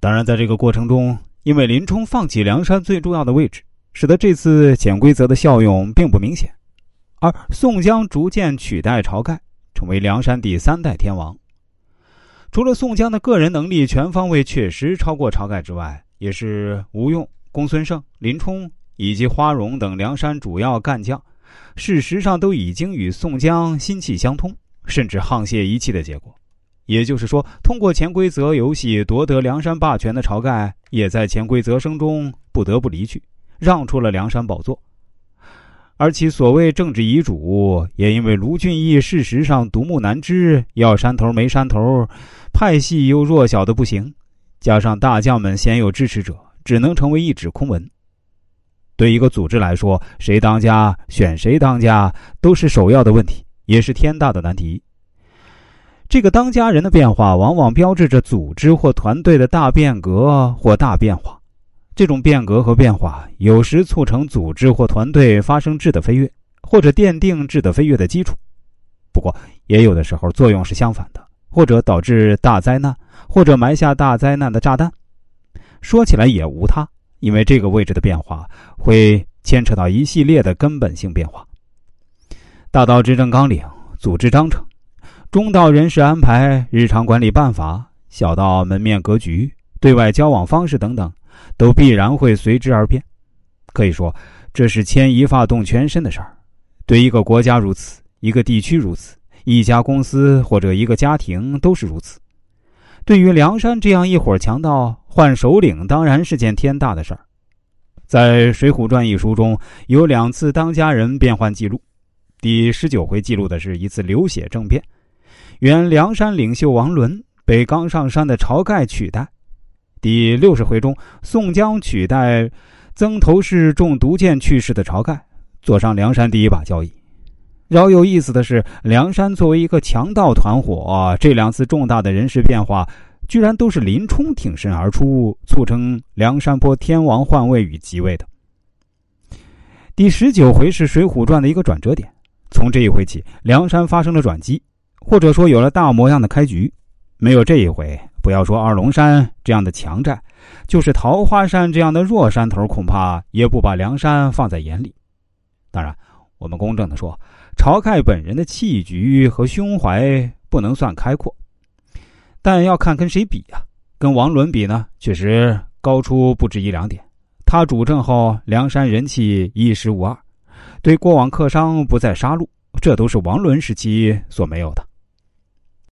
当然，在这个过程中，因为林冲放弃梁山最重要的位置，使得这次潜规则的效用并不明显，而宋江逐渐取代晁盖，成为梁山第三代天王。除了宋江的个人能力全方位确实超过晁盖之外，也是吴用、公孙胜、林冲以及花荣等梁山主要干将，事实上都已经与宋江心气相通，甚至沆瀣一气的结果。也就是说，通过潜规则游戏夺得梁山霸权的晁盖，也在潜规则声中不得不离去，让出了梁山宝座。而其所谓政治遗嘱，也因为卢俊义事实上独木难支，要山头没山头，派系又弱小的不行，加上大将们鲜有支持者，只能成为一纸空文。对一个组织来说，谁当家、选谁当家，都是首要的问题，也是天大的难题。这个当家人的变化，往往标志着组织或团队的大变革或大变化。这种变革和变化，有时促成组织或团队发生质的飞跃，或者奠定质的飞跃的基础。不过，也有的时候作用是相反的，或者导致大灾难，或者埋下大灾难的炸弹。说起来也无他，因为这个位置的变化会牵扯到一系列的根本性变化，大到执政纲领、组织章程。中到人事安排、日常管理办法，小到门面格局、对外交往方式等等，都必然会随之而变。可以说，这是牵一发动全身的事儿。对一个国家如此，一个地区如此，一家公司或者一个家庭都是如此。对于梁山这样一伙强盗，换首领当然是件天大的事儿。在《水浒传》一书中有两次当家人变换记录，第十九回记录的是一次流血政变。原梁山领袖王伦被刚上山的晁盖取代。第六十回中，宋江取代曾头市中毒箭去世的晁盖，坐上梁山第一把交椅。饶有意思的是，梁山作为一个强盗团伙，这两次重大的人事变化，居然都是林冲挺身而出，促成梁山泊天王换位与即位的。第十九回是《水浒传》的一个转折点，从这一回起，梁山发生了转机。或者说有了大模样的开局，没有这一回，不要说二龙山这样的强寨，就是桃花山这样的弱山头，恐怕也不把梁山放在眼里。当然，我们公正的说，晁盖本人的气局和胸怀不能算开阔，但要看跟谁比呀？跟王伦比呢，确实高出不止一两点。他主政后，梁山人气一时无二，对过往客商不再杀戮，这都是王伦时期所没有的。